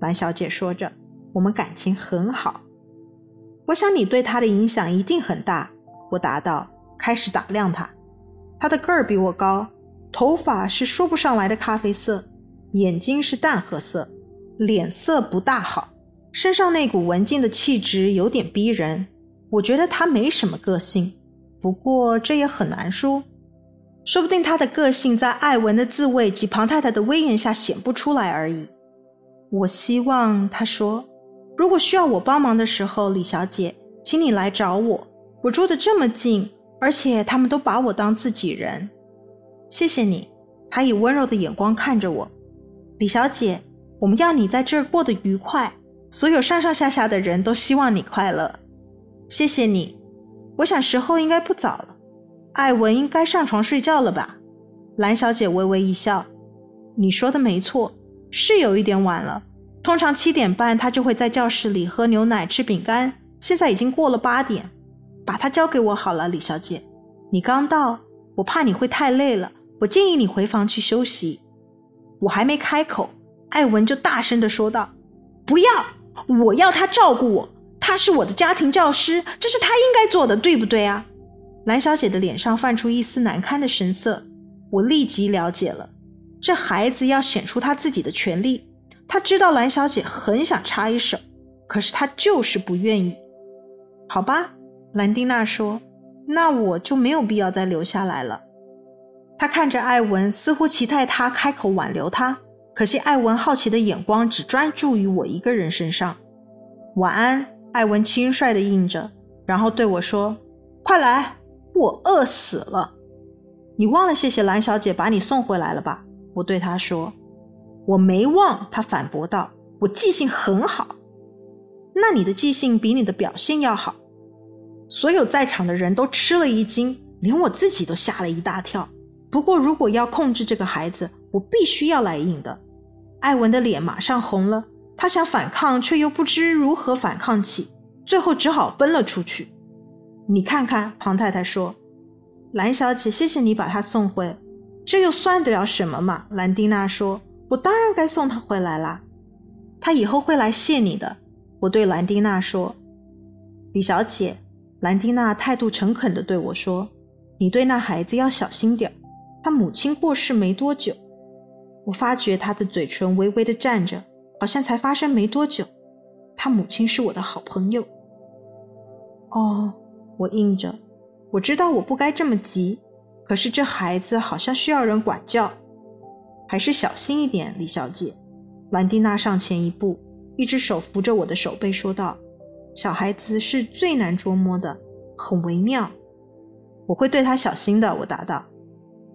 蓝小姐说着。我们感情很好，我想你对他的影响一定很大。我答道，开始打量他。他的个儿比我高，头发是说不上来的咖啡色，眼睛是淡褐色，脸色不大好，身上那股文静的气质有点逼人。我觉得他没什么个性，不过这也很难说，说不定他的个性在艾文的自卫及庞太太的威严下显不出来而已。我希望，他说。如果需要我帮忙的时候，李小姐，请你来找我。我住的这么近，而且他们都把我当自己人。谢谢你。他以温柔的眼光看着我。李小姐，我们要你在这儿过得愉快。所有上上下下的人都希望你快乐。谢谢你。我想时候应该不早了，艾文应该上床睡觉了吧？蓝小姐微微一笑。你说的没错，是有一点晚了。通常七点半，他就会在教室里喝牛奶、吃饼干。现在已经过了八点，把他交给我好了，李小姐。你刚到，我怕你会太累了，我建议你回房去休息。我还没开口，艾文就大声地说道：“不要，我要他照顾我，他是我的家庭教师，这是他应该做的，对不对啊？”蓝小姐的脸上泛出一丝难堪的神色，我立即了解了，这孩子要显出他自己的权利。他知道蓝小姐很想插一手，可是他就是不愿意。好吧，兰蒂娜说：“那我就没有必要再留下来了。”他看着艾文，似乎期待他开口挽留他。可惜艾文好奇的眼光只专注于我一个人身上。晚安，艾文轻率地应着，然后对我说：“快来，我饿死了。”你忘了谢谢蓝小姐把你送回来了吧？我对他说。我没忘，他反驳道：“我记性很好。”那你的记性比你的表现要好。所有在场的人都吃了一惊，连我自己都吓了一大跳。不过，如果要控制这个孩子，我必须要来硬的。艾文的脸马上红了，他想反抗，却又不知如何反抗起，最后只好奔了出去。你看看，庞太太说：“兰小姐，谢谢你把他送回，这又算得了什么嘛？”兰蒂娜说。我当然该送他回来啦，他以后会来谢你的。我对兰蒂娜说：“李小姐。”兰蒂娜态度诚恳地对我说：“你对那孩子要小心点，他母亲过世没多久。”我发觉他的嘴唇微微地颤着，好像才发生没多久。他母亲是我的好朋友。哦，我应着，我知道我不该这么急，可是这孩子好像需要人管教。还是小心一点，李小姐。兰蒂娜上前一步，一只手扶着我的手背，说道：“小孩子是最难捉摸的，很微妙。我会对他小心的。”我答道：“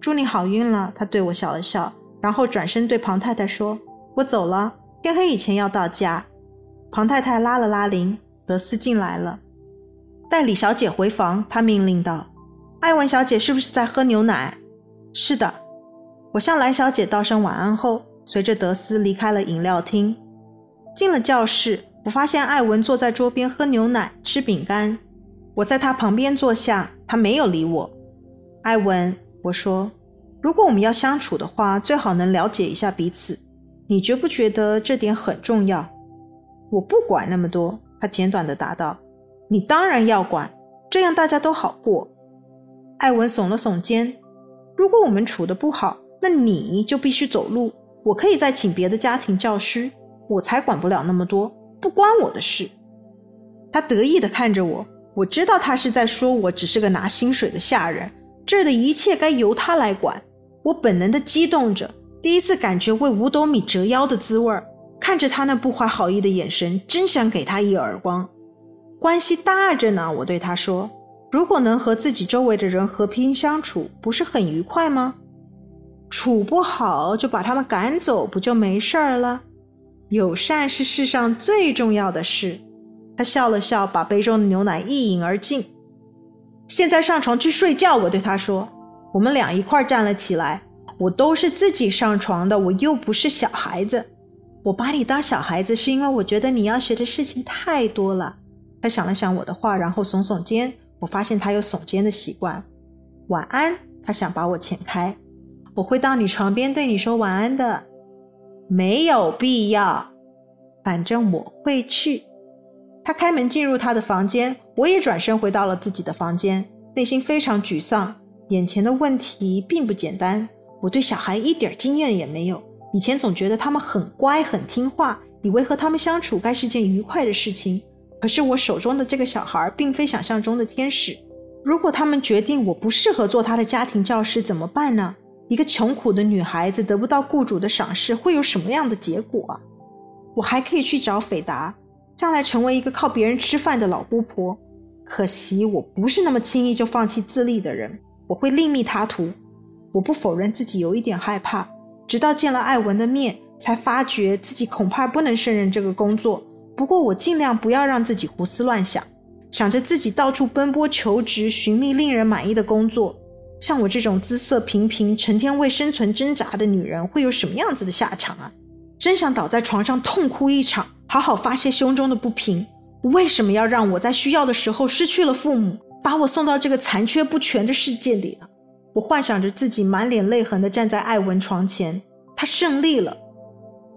祝你好运了。”他对我笑了笑，然后转身对庞太太说：“我走了，天黑以前要到家。”庞太太拉了拉铃，德斯进来了，带李小姐回房。她命令道：“艾文小姐是不是在喝牛奶？”“是的。”我向蓝小姐道声晚安后，随着德斯离开了饮料厅，进了教室。我发现艾文坐在桌边喝牛奶、吃饼干。我在他旁边坐下，他没有理我。艾文，我说，如果我们要相处的话，最好能了解一下彼此。你觉不觉得这点很重要？我不管那么多，他简短地答道。你当然要管，这样大家都好过。艾文耸了耸肩。如果我们处得不好，那你就必须走路，我可以再请别的家庭教师，我才管不了那么多，不关我的事。他得意地看着我，我知道他是在说我只是个拿薪水的下人，这儿的一切该由他来管。我本能地激动着，第一次感觉为五斗米折腰的滋味儿。看着他那不怀好意的眼神，真想给他一耳光。关系大着呢，我对他说，如果能和自己周围的人和平相处，不是很愉快吗？处不好就把他们赶走，不就没事儿了？友善是世上最重要的事。他笑了笑，把杯中的牛奶一饮而尽。现在上床去睡觉，我对他说。我们俩一块站了起来。我都是自己上床的，我又不是小孩子。我把你当小孩子，是因为我觉得你要学的事情太多了。他想了想我的话，然后耸耸肩。我发现他有耸肩的习惯。晚安。他想把我遣开。我会到你床边对你说晚安的。没有必要。反正我会去。他开门进入他的房间，我也转身回到了自己的房间，内心非常沮丧。眼前的问题并不简单。我对小孩一点经验也没有，以前总觉得他们很乖很听话，以为和他们相处该是件愉快的事情。可是我手中的这个小孩并非想象中的天使。如果他们决定我不适合做他的家庭教师，怎么办呢？一个穷苦的女孩子得不到雇主的赏识，会有什么样的结果啊？我还可以去找斐达，将来成为一个靠别人吃饭的老姑婆。可惜我不是那么轻易就放弃自立的人，我会另觅他途。我不否认自己有一点害怕，直到见了艾文的面，才发觉自己恐怕不能胜任这个工作。不过我尽量不要让自己胡思乱想，想着自己到处奔波求职，寻觅令人满意的工作。像我这种姿色平平、成天为生存挣扎的女人，会有什么样子的下场啊？真想倒在床上痛哭一场，好好发泄胸中的不平。为什么要让我在需要的时候失去了父母，把我送到这个残缺不全的世界里呢？我幻想着自己满脸泪痕地站在艾文床前，他胜利了。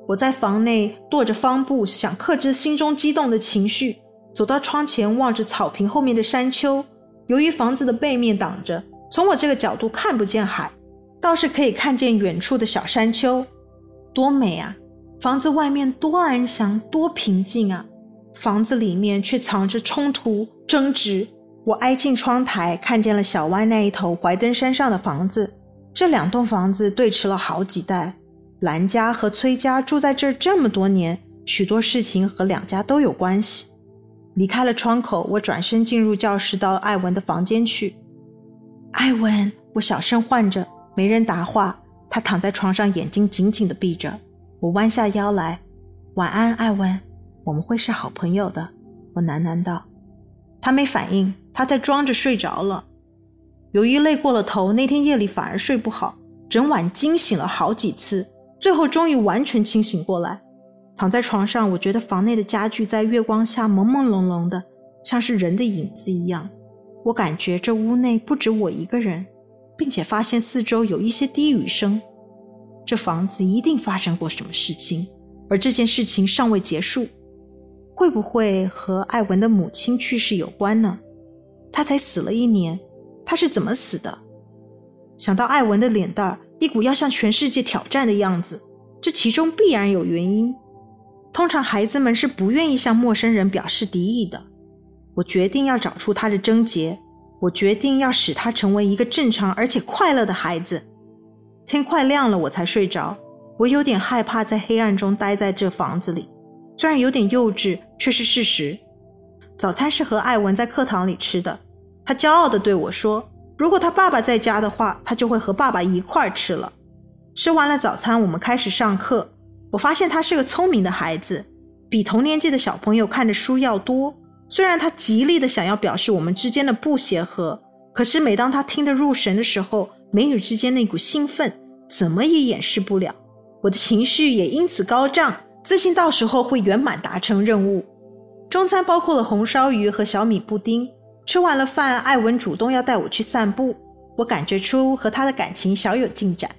我在房内跺着方步，想克制心中激动的情绪，走到窗前，望着草坪后面的山丘。由于房子的背面挡着，从我这个角度看不见海，倒是可以看见远处的小山丘，多美啊！房子外面多安详，多平静啊！房子里面却藏着冲突、争执。我挨近窗台，看见了小湾那一头怀登山上的房子。这两栋房子对峙了好几代，兰家和崔家住在这儿这么多年，许多事情和两家都有关系。离开了窗口，我转身进入教室，到艾文的房间去。艾文，我小声唤着，没人答话。他躺在床上，眼睛紧紧地闭着。我弯下腰来，晚安，艾文，我们会是好朋友的。我喃喃道。他没反应。他在装着睡着了，由于累过了头，那天夜里反而睡不好，整晚惊醒了好几次，最后终于完全清醒过来。躺在床上，我觉得房内的家具在月光下朦朦胧胧的，像是人的影子一样。我感觉这屋内不止我一个人，并且发现四周有一些低语声。这房子一定发生过什么事情，而这件事情尚未结束，会不会和艾文的母亲去世有关呢？他才死了一年，他是怎么死的？想到艾文的脸蛋儿，一股要向全世界挑战的样子，这其中必然有原因。通常孩子们是不愿意向陌生人表示敌意的。我决定要找出他的症结，我决定要使他成为一个正常而且快乐的孩子。天快亮了，我才睡着。我有点害怕在黑暗中待在这房子里，虽然有点幼稚，却是事实。早餐是和艾文在课堂里吃的。他骄傲地对我说：“如果他爸爸在家的话，他就会和爸爸一块儿吃了。”吃完了早餐，我们开始上课。我发现他是个聪明的孩子，比同年纪的小朋友看的书要多。虽然他极力地想要表示我们之间的不协和，可是每当他听得入神的时候，眉宇之间那股兴奋怎么也掩饰不了。我的情绪也因此高涨，自信到时候会圆满达成任务。中餐包括了红烧鱼和小米布丁。吃完了饭，艾文主动要带我去散步，我感觉出和他的感情小有进展。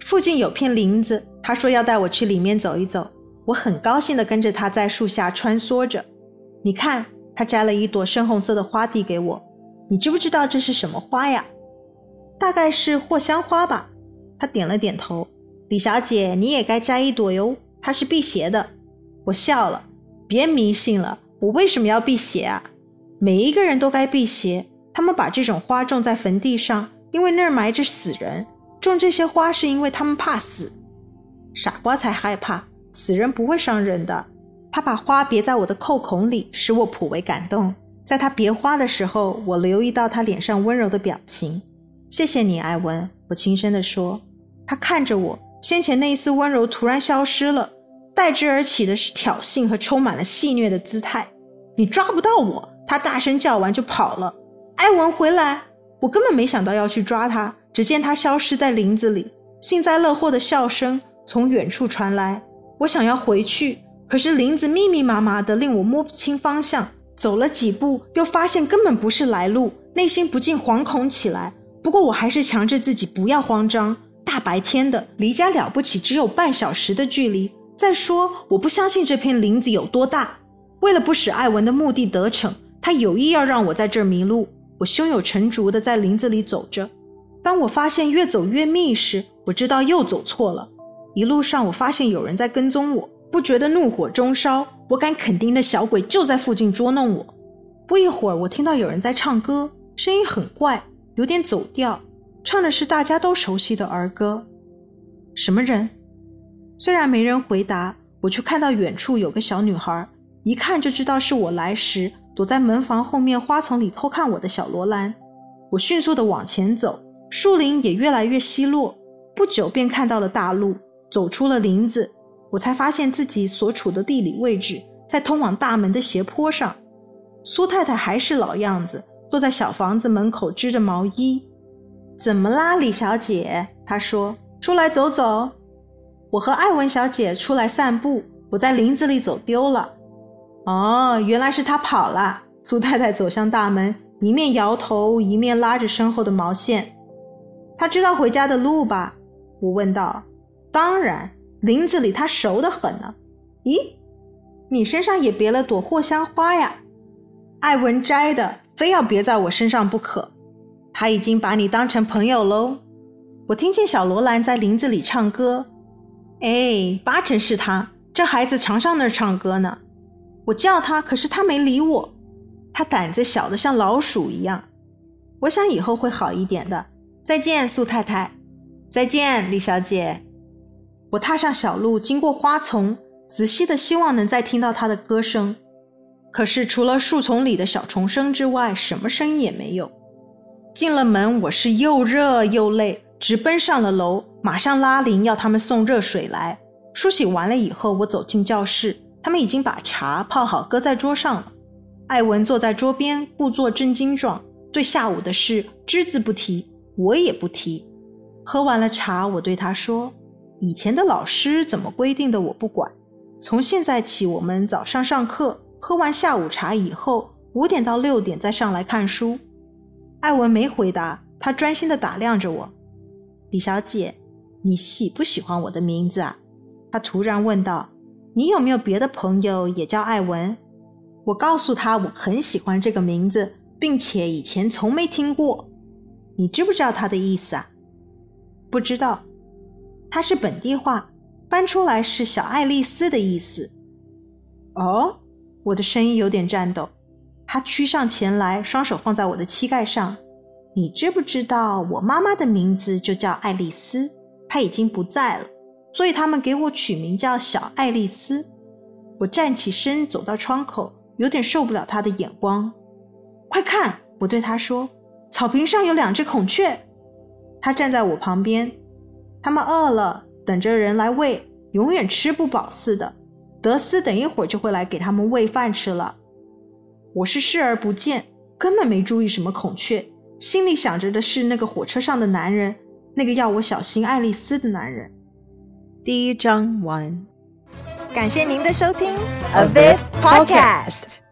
附近有片林子，他说要带我去里面走一走，我很高兴地跟着他在树下穿梭着。你看，他摘了一朵深红色的花递给我，你知不知道这是什么花呀？大概是藿香花吧。他点了点头。李小姐，你也该摘一朵哟，它是辟邪的。我笑了，别迷信了，我为什么要辟邪啊？每一个人都该辟邪。他们把这种花种在坟地上，因为那儿埋着死人。种这些花是因为他们怕死。傻瓜才害怕，死人不会伤人的。他把花别在我的扣孔里，使我颇为感动。在他别花的时候，我留意到他脸上温柔的表情。谢谢你，艾文，我轻声地说。他看着我，先前那一丝温柔突然消失了。代之而起的是挑衅和充满了戏谑的姿态。你抓不到我！他大声叫完就跑了。艾文回来，我根本没想到要去抓他。只见他消失在林子里，幸灾乐祸的笑声从远处传来。我想要回去，可是林子密密麻麻的，令我摸不清方向。走了几步，又发现根本不是来路，内心不禁惶恐起来。不过我还是强制自己不要慌张。大白天的，离家了不起只有半小时的距离。再说，我不相信这片林子有多大。为了不使艾文的目的得逞，他有意要让我在这儿迷路。我胸有成竹地在林子里走着。当我发现越走越密时，我知道又走错了。一路上，我发现有人在跟踪我，不觉得怒火中烧。我敢肯定，那小鬼就在附近捉弄我。不一会儿，我听到有人在唱歌，声音很怪，有点走调，唱的是大家都熟悉的儿歌。什么人？虽然没人回答，我却看到远处有个小女孩，一看就知道是我来时躲在门房后面花丛里偷看我的小罗兰。我迅速地往前走，树林也越来越稀落，不久便看到了大路，走出了林子。我才发现自己所处的地理位置在通往大门的斜坡上。苏太太还是老样子，坐在小房子门口织着毛衣。怎么啦，李小姐？她说：“出来走走。”我和艾文小姐出来散步，我在林子里走丢了。哦，原来是他跑了。苏太太走向大门，一面摇头，一面拉着身后的毛线。他知道回家的路吧？我问道。当然。林子里他熟得很呢。咦，你身上也别了朵藿香花呀？艾文摘的，非要别在我身上不可。他已经把你当成朋友喽。我听见小罗兰在林子里唱歌。哎，八成是他，这孩子常上那儿唱歌呢。我叫他，可是他没理我。他胆子小的像老鼠一样。我想以后会好一点的。再见，苏太太。再见，李小姐。我踏上小路，经过花丛，仔细的希望能再听到他的歌声。可是除了树丛里的小虫声之外，什么声音也没有。进了门，我是又热又累，直奔上了楼，马上拉铃要他们送热水来。梳洗完了以后，我走进教室，他们已经把茶泡好，搁在桌上了。艾文坐在桌边，故作震惊状，对下午的事只字不提，我也不提。喝完了茶，我对他说。以前的老师怎么规定的，我不管。从现在起，我们早上上课，喝完下午茶以后，五点到六点再上来看书。艾文没回答，他专心地打量着我。李小姐，你喜不喜欢我的名字啊？他突然问道。你有没有别的朋友也叫艾文？我告诉他我很喜欢这个名字，并且以前从没听过。你知不知道他的意思啊？不知道。他是本地话，翻出来是小爱丽丝的意思。哦，我的声音有点颤抖。他趋上前来，双手放在我的膝盖上。你知不知道我妈妈的名字就叫爱丽丝？她已经不在了，所以他们给我取名叫小爱丽丝。我站起身，走到窗口，有点受不了他的眼光。快看，我对他说，草坪上有两只孔雀。他站在我旁边。他们饿了，等着人来喂，永远吃不饱似的。德斯等一会儿就会来给他们喂饭吃了。我是视而不见，根本没注意什么孔雀，心里想着的是那个火车上的男人，那个要我小心爱丽丝的男人。第一章完，感谢您的收听，A Viv Podcast。